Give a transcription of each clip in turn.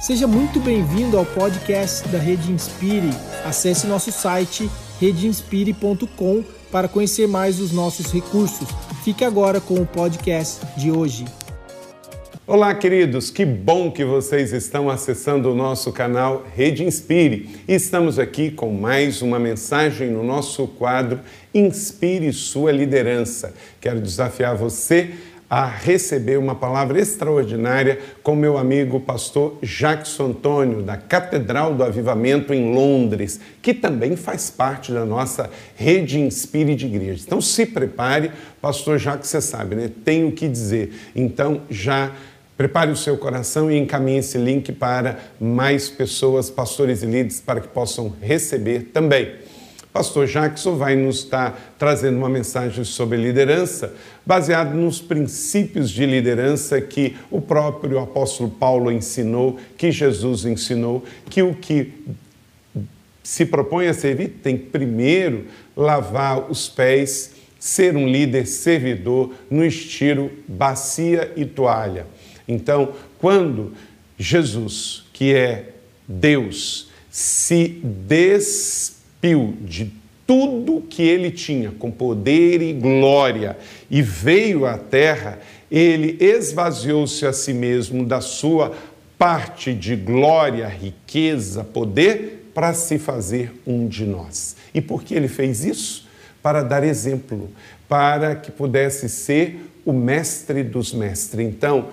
Seja muito bem-vindo ao podcast da Rede Inspire. Acesse nosso site redeinspire.com para conhecer mais os nossos recursos. Fique agora com o podcast de hoje. Olá, queridos, que bom que vocês estão acessando o nosso canal Rede Inspire. Estamos aqui com mais uma mensagem no nosso quadro Inspire Sua Liderança. Quero desafiar você a receber uma palavra extraordinária com meu amigo pastor Jackson Antônio, da Catedral do Avivamento em Londres, que também faz parte da nossa rede Inspire de Igreja. Então se prepare, pastor Jackson, você sabe, né? Tem o que dizer. Então já Prepare o seu coração e encaminhe esse link para mais pessoas, pastores e líderes, para que possam receber também. Pastor Jackson vai nos estar trazendo uma mensagem sobre liderança, baseado nos princípios de liderança que o próprio apóstolo Paulo ensinou, que Jesus ensinou, que o que se propõe a servir tem primeiro lavar os pés, ser um líder servidor no estilo bacia e toalha. Então, quando Jesus, que é Deus, se des despiu de tudo que ele tinha, com poder e glória, e veio à terra, ele esvaziou-se a si mesmo da sua parte de glória, riqueza, poder, para se fazer um de nós. E por que ele fez isso? Para dar exemplo, para que pudesse ser o mestre dos mestres. Então,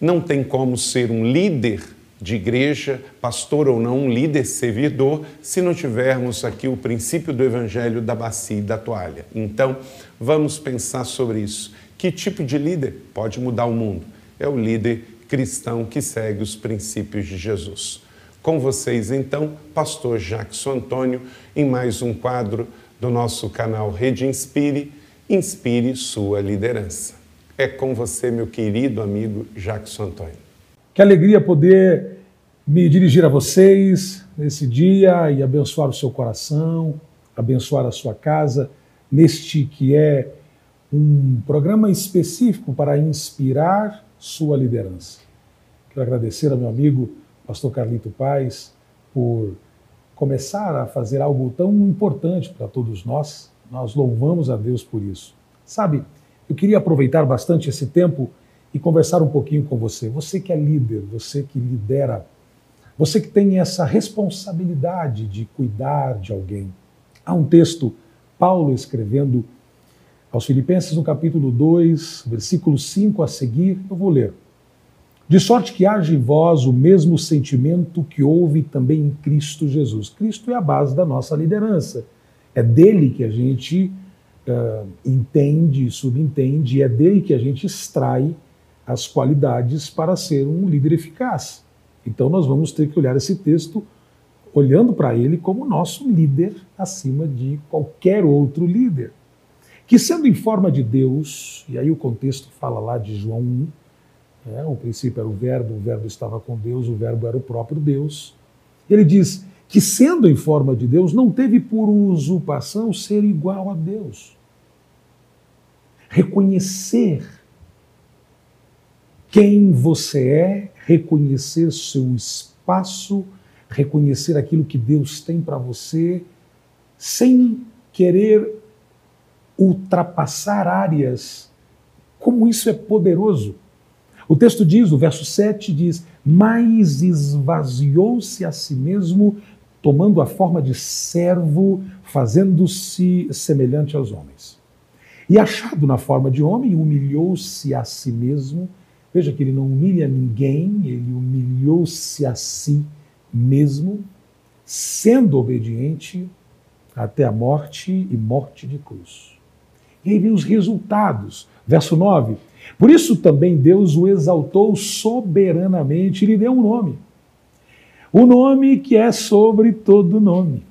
não tem como ser um líder de igreja, pastor ou não, líder servidor, se não tivermos aqui o princípio do evangelho da bacia e da toalha. Então, vamos pensar sobre isso. Que tipo de líder pode mudar o mundo? É o líder cristão que segue os princípios de Jesus. Com vocês, então, pastor Jackson Antônio, em mais um quadro do nosso canal Rede Inspire, Inspire sua liderança. É com você, meu querido amigo Jackson Antônio. Que alegria poder me dirigir a vocês nesse dia e abençoar o seu coração, abençoar a sua casa, neste que é um programa específico para inspirar sua liderança. Quero agradecer ao meu amigo Pastor Carlito Paz por começar a fazer algo tão importante para todos nós. Nós louvamos a Deus por isso. Sabe, eu queria aproveitar bastante esse tempo e conversar um pouquinho com você. Você que é líder, você que lidera, você que tem essa responsabilidade de cuidar de alguém. Há um texto, Paulo escrevendo aos Filipenses no capítulo 2, versículo 5 a seguir, eu vou ler. De sorte que haja em vós o mesmo sentimento que houve também em Cristo Jesus. Cristo é a base da nossa liderança. É dele que a gente uh, entende, subentende, é dele que a gente extrai as qualidades para ser um líder eficaz. Então nós vamos ter que olhar esse texto olhando para ele como nosso líder acima de qualquer outro líder. Que sendo em forma de Deus, e aí o contexto fala lá de João 1, é, o princípio era o verbo, o verbo estava com Deus, o verbo era o próprio Deus. Ele diz que sendo em forma de Deus, não teve por usurpação ser igual a Deus. Reconhecer quem você é, reconhecer seu espaço, reconhecer aquilo que Deus tem para você, sem querer ultrapassar áreas. Como isso é poderoso. O texto diz, o verso 7 diz: Mas esvaziou-se a si mesmo, tomando a forma de servo, fazendo-se semelhante aos homens. E achado na forma de homem, humilhou-se a si mesmo Veja que ele não humilha ninguém, ele humilhou-se a si mesmo, sendo obediente até a morte e morte de cruz. E aí vem os resultados. Verso 9. Por isso também Deus o exaltou soberanamente e lhe deu um nome. O nome que é sobre todo nome.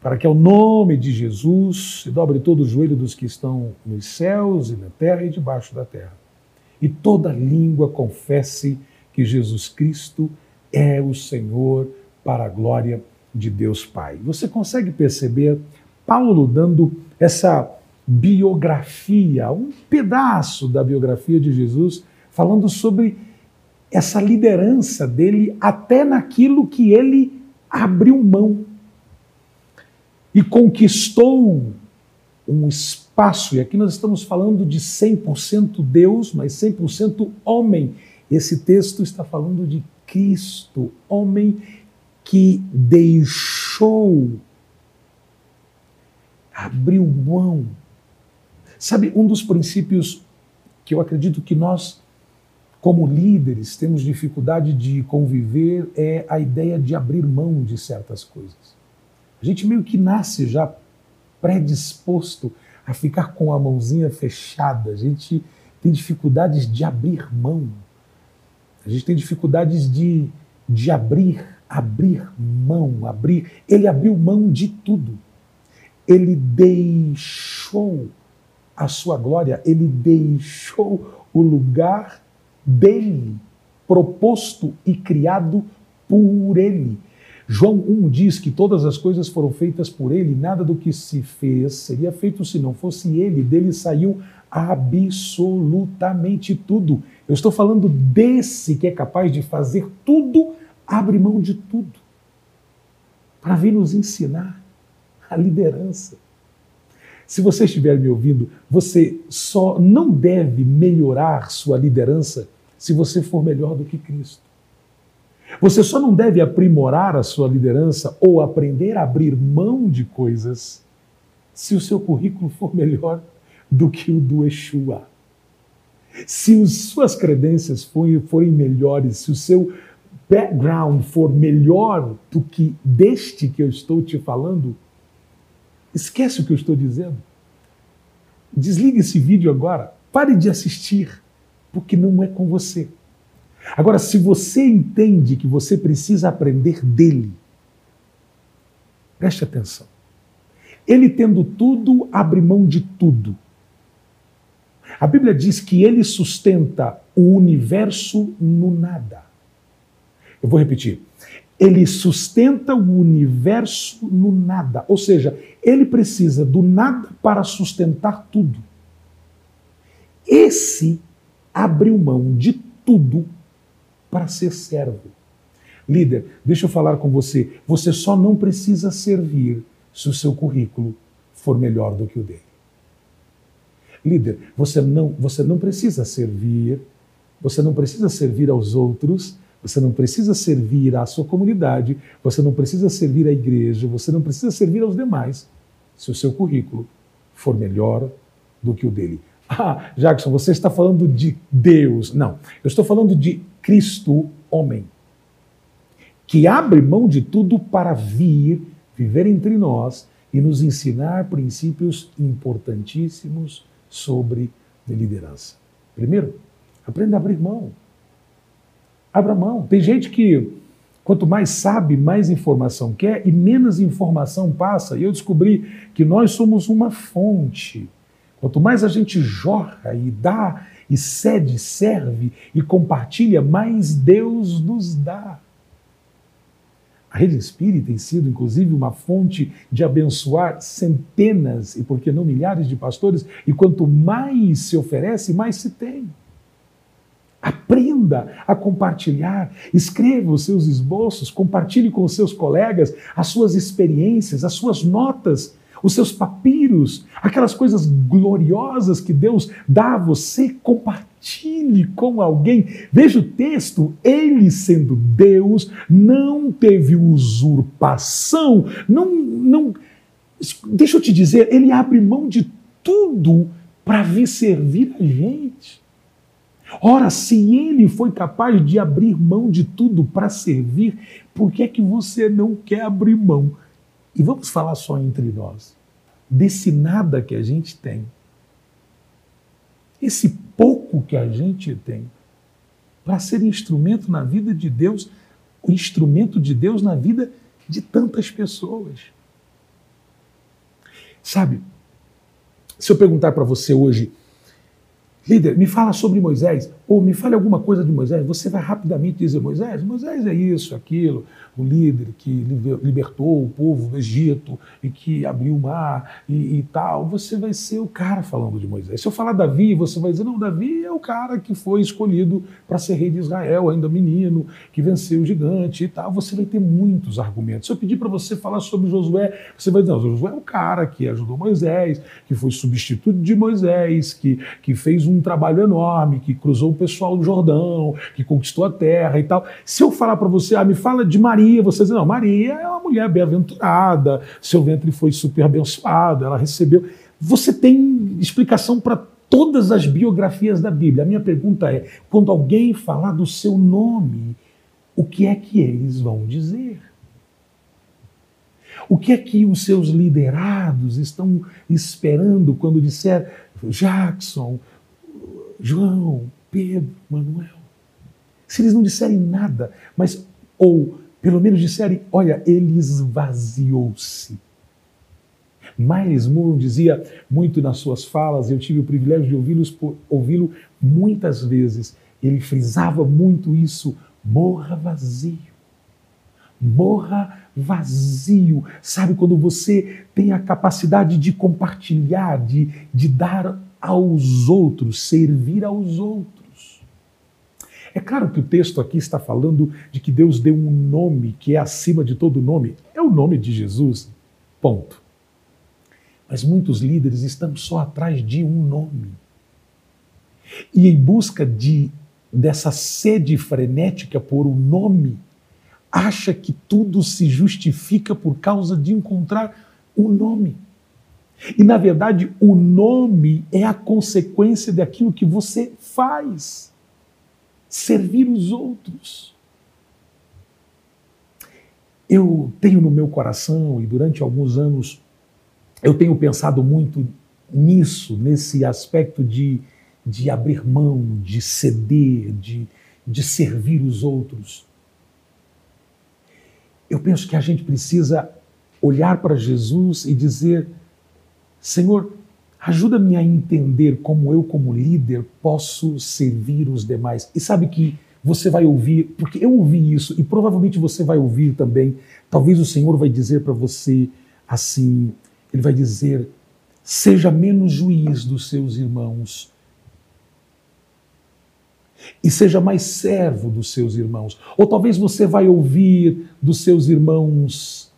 Para que ao nome de Jesus se dobre todo o joelho dos que estão nos céus e na terra e debaixo da terra e toda língua confesse que Jesus Cristo é o Senhor para a glória de Deus Pai. Você consegue perceber Paulo dando essa biografia, um pedaço da biografia de Jesus, falando sobre essa liderança dele até naquilo que ele abriu mão e conquistou um espaço, e aqui nós estamos falando de 100% Deus, mas 100% homem. Esse texto está falando de Cristo, homem que deixou, abriu mão. Sabe, um dos princípios que eu acredito que nós, como líderes, temos dificuldade de conviver é a ideia de abrir mão de certas coisas. A gente meio que nasce já predisposto a ficar com a mãozinha fechada. A gente tem dificuldades de abrir mão. A gente tem dificuldades de, de abrir, abrir mão, abrir. Ele abriu mão de tudo. Ele deixou a sua glória, ele deixou o lugar dele, proposto e criado por ele. João 1 diz que todas as coisas foram feitas por ele, nada do que se fez seria feito se não fosse ele, dele saiu absolutamente tudo. Eu estou falando desse que é capaz de fazer tudo, abre mão de tudo, para vir nos ensinar a liderança. Se você estiver me ouvindo, você só não deve melhorar sua liderança se você for melhor do que Cristo. Você só não deve aprimorar a sua liderança ou aprender a abrir mão de coisas se o seu currículo for melhor do que o do Exua. Se as suas credências forem melhores, se o seu background for melhor do que deste que eu estou te falando, esquece o que eu estou dizendo. Desligue esse vídeo agora. Pare de assistir, porque não é com você. Agora, se você entende que você precisa aprender dele, preste atenção. Ele tendo tudo, abre mão de tudo. A Bíblia diz que ele sustenta o universo no nada. Eu vou repetir. Ele sustenta o universo no nada. Ou seja, ele precisa do nada para sustentar tudo. Esse abriu mão de tudo para ser servo. Líder, deixa eu falar com você. Você só não precisa servir se o seu currículo for melhor do que o dele. Líder, você não, você não precisa servir, você não precisa servir aos outros, você não precisa servir à sua comunidade, você não precisa servir à igreja, você não precisa servir aos demais se o seu currículo for melhor do que o dele. Ah, Jackson, você está falando de Deus. Não, eu estou falando de Cristo, homem, que abre mão de tudo para vir, viver entre nós e nos ensinar princípios importantíssimos sobre liderança. Primeiro, aprenda a abrir mão. Abra mão. Tem gente que, quanto mais sabe, mais informação quer e menos informação passa. E eu descobri que nós somos uma fonte Quanto mais a gente jorra e dá, e cede, serve e compartilha, mais Deus nos dá. A Rede Espírita tem sido, inclusive, uma fonte de abençoar centenas e, por que não, milhares de pastores, e quanto mais se oferece, mais se tem. Aprenda a compartilhar, escreva os seus esboços, compartilhe com os seus colegas as suas experiências, as suas notas os seus papiros, aquelas coisas gloriosas que Deus dá a você, compartilhe com alguém. Veja o texto, ele sendo Deus, não teve usurpação, não, não. Deixa eu te dizer, ele abre mão de tudo para vir servir a gente. Ora, se ele foi capaz de abrir mão de tudo para servir, por que é que você não quer abrir mão e vamos falar só entre nós, desse nada que a gente tem, esse pouco que a gente tem, para ser instrumento na vida de Deus, o instrumento de Deus na vida de tantas pessoas. Sabe, se eu perguntar para você hoje, líder, me fala sobre Moisés, ou me fale alguma coisa de Moisés, você vai rapidamente dizer: Moisés, Moisés é isso, aquilo, o líder que libertou o povo do Egito e que abriu o mar e, e, tal. Você vai ser o cara falando de Moisés. Se eu falar Davi, você vai dizer: não, Davi é o cara que foi escolhido para ser rei de Israel, ainda menino, que venceu o gigante e tal. Você vai ter muitos argumentos. Se eu pedir para você falar sobre Josué, você vai dizer: não, Josué é o cara que ajudou Moisés, que foi substituto de Moisés, que, que fez um trabalho enorme, que cruzou pessoal do Jordão, que conquistou a terra e tal. Se eu falar para você, ah, me fala de Maria, você diz, não, Maria é uma mulher bem-aventurada, seu ventre foi super abençoado, ela recebeu. Você tem explicação para todas as biografias da Bíblia. A minha pergunta é: quando alguém falar do seu nome, o que é que eles vão dizer? O que é que os seus liderados estão esperando quando disser Jackson, João, Pedro, Manuel. Se eles não disserem nada, mas, ou pelo menos disserem, olha, ele esvaziou-se. Miles Moore dizia muito nas suas falas, eu tive o privilégio de ouvi-lo ouvi muitas vezes. Ele frisava muito isso: morra vazio. Morra vazio. Sabe quando você tem a capacidade de compartilhar, de, de dar aos outros, servir aos outros. É claro que o texto aqui está falando de que Deus deu um nome que é acima de todo nome. É o nome de Jesus. Ponto. Mas muitos líderes estão só atrás de um nome. E em busca de dessa sede frenética por um nome, acha que tudo se justifica por causa de encontrar o um nome. E, na verdade, o nome é a consequência daquilo que você faz servir os outros. Eu tenho no meu coração, e durante alguns anos, eu tenho pensado muito nisso, nesse aspecto de, de abrir mão, de ceder, de, de servir os outros. Eu penso que a gente precisa olhar para Jesus e dizer Senhor, ajuda-me a entender como eu, como líder, posso servir os demais. E sabe que você vai ouvir, porque eu ouvi isso e provavelmente você vai ouvir também. Talvez o Senhor vai dizer para você assim: Ele vai dizer, seja menos juiz dos seus irmãos e seja mais servo dos seus irmãos. Ou talvez você vai ouvir dos seus irmãos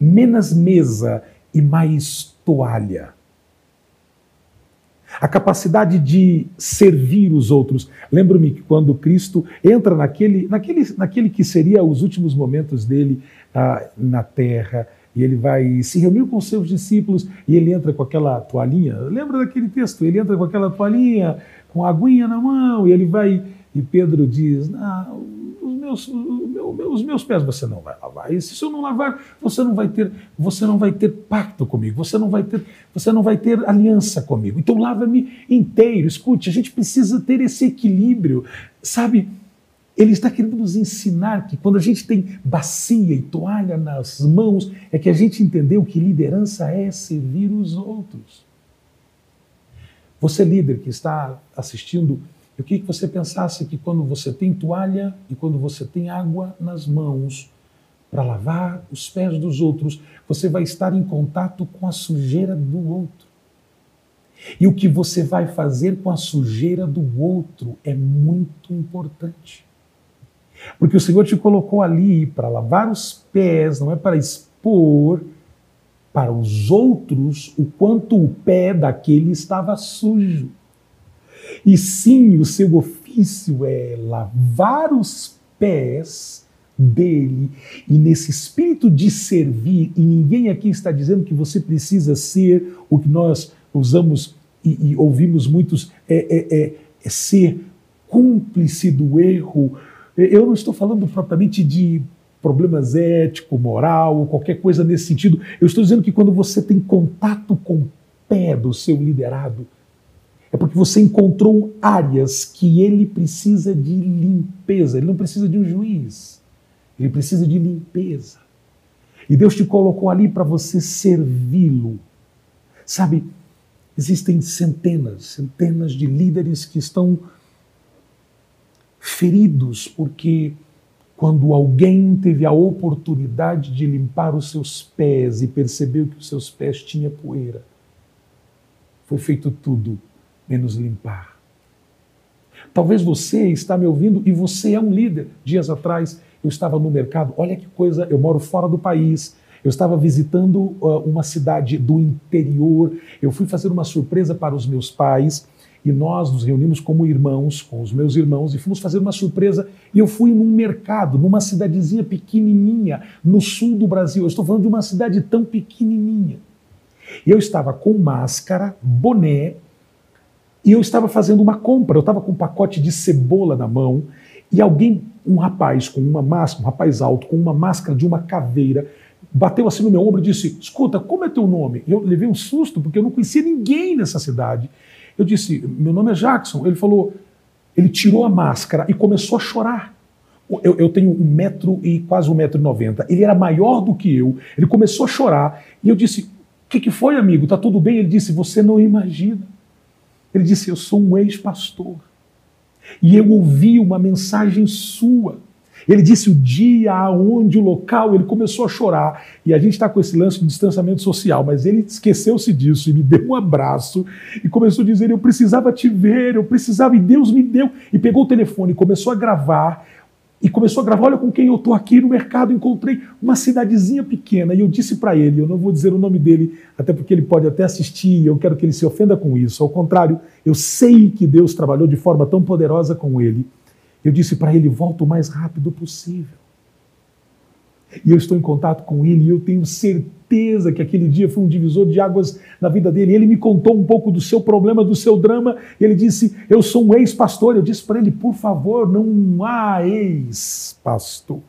menos mesa e mais toalha. A capacidade de servir os outros. Lembro-me que quando Cristo entra naquele, naquele, naquele que seria os últimos momentos dele ah, na terra, e ele vai se reunir com seus discípulos e ele entra com aquela toalhinha. Lembra daquele texto? Ele entra com aquela toalhinha, com a aguinha na mão, e ele vai. E Pedro diz: Não, meus, meu, os meus pés você não vai lavar. E se eu não lavar, você não vai ter, você não vai ter pacto comigo, você não vai ter, você não vai ter aliança comigo. Então lava-me inteiro. Escute, a gente precisa ter esse equilíbrio, sabe? Ele está querendo nos ensinar que quando a gente tem bacia e toalha nas mãos, é que a gente entendeu que liderança é servir os outros. Você, líder que está assistindo eu queria que você pensasse que quando você tem toalha e quando você tem água nas mãos para lavar os pés dos outros, você vai estar em contato com a sujeira do outro. E o que você vai fazer com a sujeira do outro é muito importante. Porque o Senhor te colocou ali para lavar os pés, não é para expor para os outros o quanto o pé daquele estava sujo. E sim, o seu ofício é lavar os pés dele. E nesse espírito de servir, e ninguém aqui está dizendo que você precisa ser o que nós usamos e, e ouvimos muitos, é, é, é, é ser cúmplice do erro. Eu não estou falando propriamente de problemas ético, moral, ou qualquer coisa nesse sentido. Eu estou dizendo que quando você tem contato com o pé do seu liderado, é porque você encontrou áreas que ele precisa de limpeza. Ele não precisa de um juiz. Ele precisa de limpeza. E Deus te colocou ali para você servi-lo. Sabe, existem centenas, centenas de líderes que estão feridos porque quando alguém teve a oportunidade de limpar os seus pés e percebeu que os seus pés tinham poeira, foi feito tudo menos limpar. Talvez você está me ouvindo e você é um líder. Dias atrás eu estava no mercado, olha que coisa, eu moro fora do país. Eu estava visitando uh, uma cidade do interior. Eu fui fazer uma surpresa para os meus pais e nós nos reunimos como irmãos, com os meus irmãos, e fomos fazer uma surpresa. E eu fui num mercado, numa cidadezinha pequenininha, no sul do Brasil. Eu estou falando de uma cidade tão pequenininha. E eu estava com máscara, boné, e eu estava fazendo uma compra. Eu estava com um pacote de cebola na mão, e alguém, um rapaz com uma máscara, um rapaz alto, com uma máscara de uma caveira, bateu assim no meu ombro e disse: Escuta, como é teu nome? Eu levei um susto, porque eu não conhecia ninguém nessa cidade. Eu disse, meu nome é Jackson. Ele falou, ele tirou a máscara e começou a chorar. Eu, eu tenho um metro e quase um metro e noventa. Ele era maior do que eu. Ele começou a chorar e eu disse, o que, que foi, amigo? Tá tudo bem? Ele disse, você não imagina. Ele disse, eu sou um ex-pastor. E eu ouvi uma mensagem sua ele disse o dia, aonde, o local, ele começou a chorar. E a gente está com esse lance de distanciamento social, mas ele esqueceu-se disso e me deu um abraço e começou a dizer: Eu precisava te ver, eu precisava, e Deus me deu. E pegou o telefone e começou a gravar. E começou a gravar: Olha com quem eu estou aqui no mercado. Encontrei uma cidadezinha pequena. E eu disse para ele: Eu não vou dizer o nome dele, até porque ele pode até assistir. Eu quero que ele se ofenda com isso. Ao contrário, eu sei que Deus trabalhou de forma tão poderosa com ele. Eu disse para ele: volta o mais rápido possível. E eu estou em contato com ele e eu tenho certeza que aquele dia foi um divisor de águas na vida dele. Ele me contou um pouco do seu problema, do seu drama. Ele disse: Eu sou um ex-pastor. Eu disse para ele: Por favor, não há ex-pastor.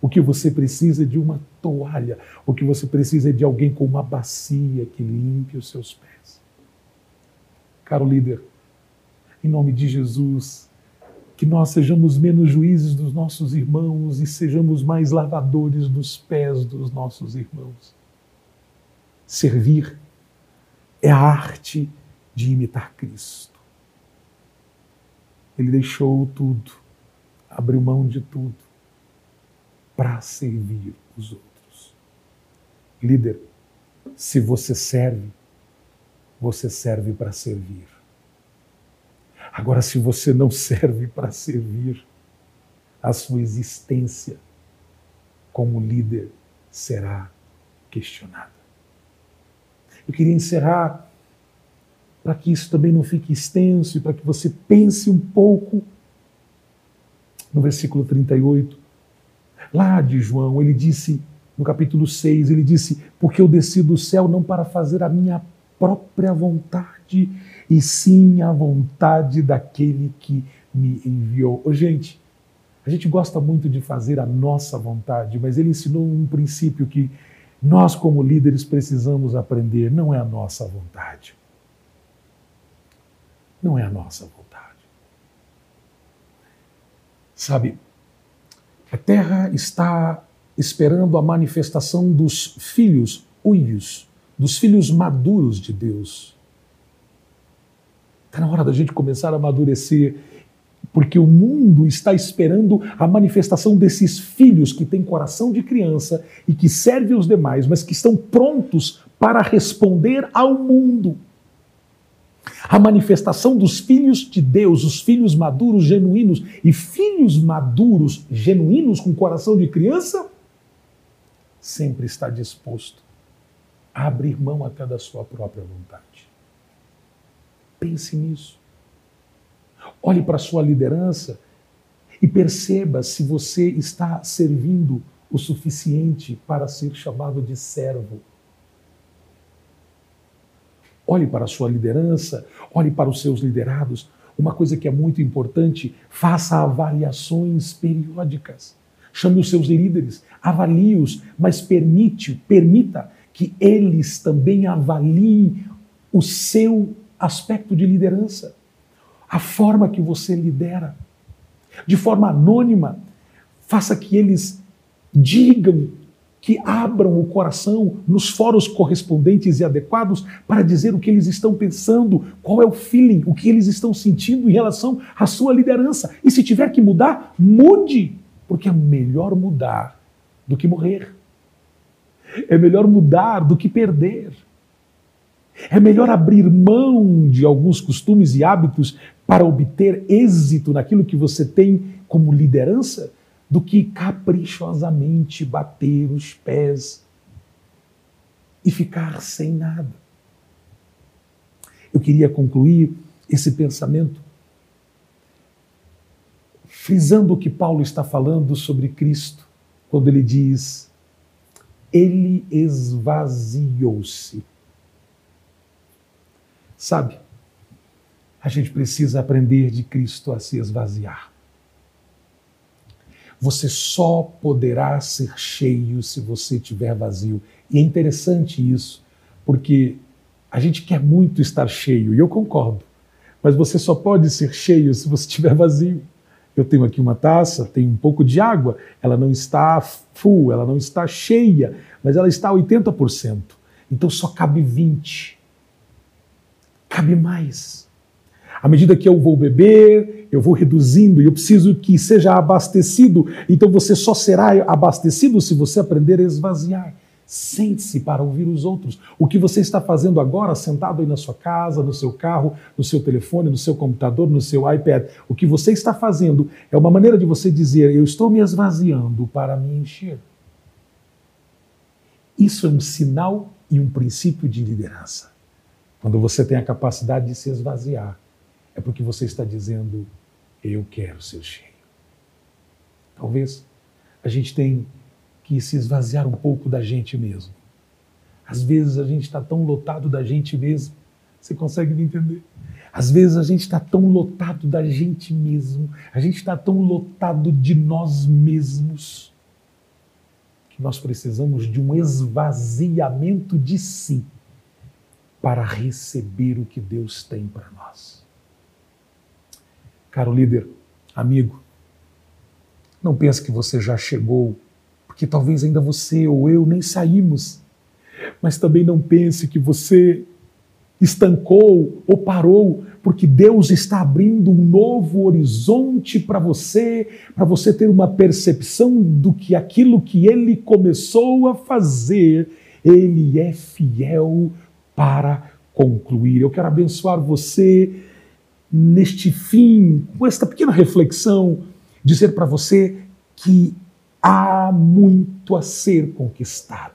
O que você precisa é de uma toalha. O que você precisa é de alguém com uma bacia que limpe os seus pés. Caro líder, em nome de Jesus, que nós sejamos menos juízes dos nossos irmãos e sejamos mais lavadores dos pés dos nossos irmãos. Servir é a arte de imitar Cristo. Ele deixou tudo, abriu mão de tudo para servir os outros. Líder, se você serve, você serve para servir. Agora, se você não serve para servir, a sua existência como líder será questionada. Eu queria encerrar para que isso também não fique extenso e para que você pense um pouco no versículo 38. Lá de João, ele disse, no capítulo 6, ele disse: Porque eu desci do céu não para fazer a minha própria vontade, e sim a vontade daquele que me enviou. Oh, gente, a gente gosta muito de fazer a nossa vontade, mas ele ensinou um princípio que nós, como líderes, precisamos aprender: não é a nossa vontade. Não é a nossa vontade. Sabe, a terra está esperando a manifestação dos filhos uios, dos filhos maduros de Deus. Está na hora da gente começar a amadurecer, porque o mundo está esperando a manifestação desses filhos que têm coração de criança e que servem os demais, mas que estão prontos para responder ao mundo. A manifestação dos filhos de Deus, os filhos maduros genuínos e filhos maduros genuínos com coração de criança, sempre está disposto a abrir mão até da sua própria vontade. Pense nisso. Olhe para a sua liderança e perceba se você está servindo o suficiente para ser chamado de servo. Olhe para a sua liderança, olhe para os seus liderados. Uma coisa que é muito importante, faça avaliações periódicas. Chame os seus líderes, avalie-os, mas permite, permita que eles também avaliem o seu aspecto de liderança, a forma que você lidera. De forma anônima, faça que eles digam que abram o coração nos fóruns correspondentes e adequados para dizer o que eles estão pensando, qual é o feeling, o que eles estão sentindo em relação à sua liderança. E se tiver que mudar, mude, porque é melhor mudar do que morrer. É melhor mudar do que perder. É melhor abrir mão de alguns costumes e hábitos para obter êxito naquilo que você tem como liderança do que caprichosamente bater os pés e ficar sem nada. Eu queria concluir esse pensamento frisando o que Paulo está falando sobre Cristo, quando ele diz: Ele esvaziou-se. Sabe, a gente precisa aprender de Cristo a se esvaziar. Você só poderá ser cheio se você estiver vazio. E é interessante isso, porque a gente quer muito estar cheio, e eu concordo, mas você só pode ser cheio se você estiver vazio. Eu tenho aqui uma taça, tem um pouco de água, ela não está full, ela não está cheia, mas ela está a 80%. Então só cabe 20. Cabe mais. À medida que eu vou beber, eu vou reduzindo e eu preciso que seja abastecido. Então você só será abastecido se você aprender a esvaziar. Sente-se para ouvir os outros. O que você está fazendo agora, sentado aí na sua casa, no seu carro, no seu telefone, no seu computador, no seu iPad, o que você está fazendo é uma maneira de você dizer: Eu estou me esvaziando para me encher. Isso é um sinal e um princípio de liderança. Quando você tem a capacidade de se esvaziar é porque você está dizendo: Eu quero ser cheio. Talvez a gente tenha que se esvaziar um pouco da gente mesmo. Às vezes a gente está tão lotado da gente mesmo. Você consegue me entender? Às vezes a gente está tão lotado da gente mesmo, a gente está tão lotado de nós mesmos, que nós precisamos de um esvaziamento de si para receber o que Deus tem para nós. Caro líder, amigo, não pense que você já chegou, porque talvez ainda você ou eu nem saímos. Mas também não pense que você estancou ou parou, porque Deus está abrindo um novo horizonte para você, para você ter uma percepção do que aquilo que ele começou a fazer, ele é fiel para concluir. Eu quero abençoar você neste fim, com esta pequena reflexão, dizer para você que há muito a ser conquistado.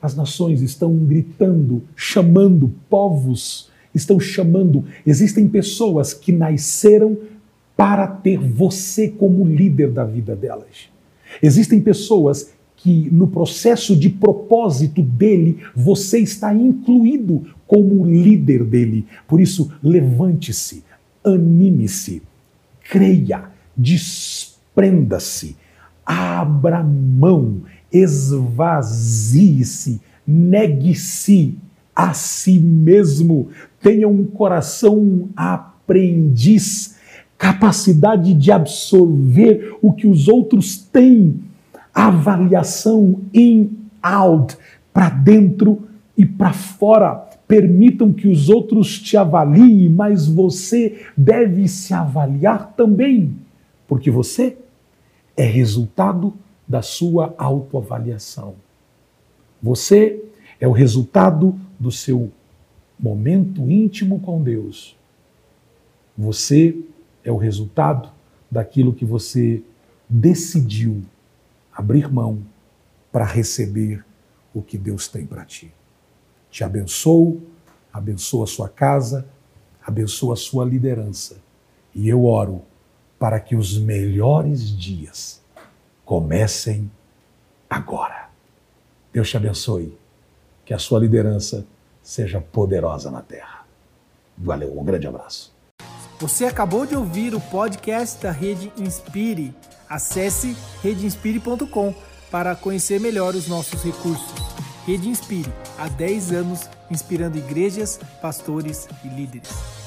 As nações estão gritando, chamando, povos estão chamando. Existem pessoas que nasceram para ter você como líder da vida delas. Existem pessoas que no processo de propósito dele, você está incluído como líder dele. Por isso, levante-se, anime-se, creia, desprenda-se, abra mão, esvazie-se, negue-se a si mesmo, tenha um coração aprendiz, capacidade de absorver o que os outros têm avaliação in out, para dentro e para fora. Permitam que os outros te avaliem, mas você deve se avaliar também, porque você é resultado da sua autoavaliação. Você é o resultado do seu momento íntimo com Deus. Você é o resultado daquilo que você decidiu abrir mão para receber o que Deus tem para ti. Te abençoo, abençoa a sua casa, abençoa a sua liderança. E eu oro para que os melhores dias comecem agora. Deus te abençoe. Que a sua liderança seja poderosa na terra. Valeu, um grande abraço. Você acabou de ouvir o podcast da Rede Inspire. Acesse redeinspire.com para conhecer melhor os nossos recursos. Rede Inspire, há 10 anos inspirando igrejas, pastores e líderes.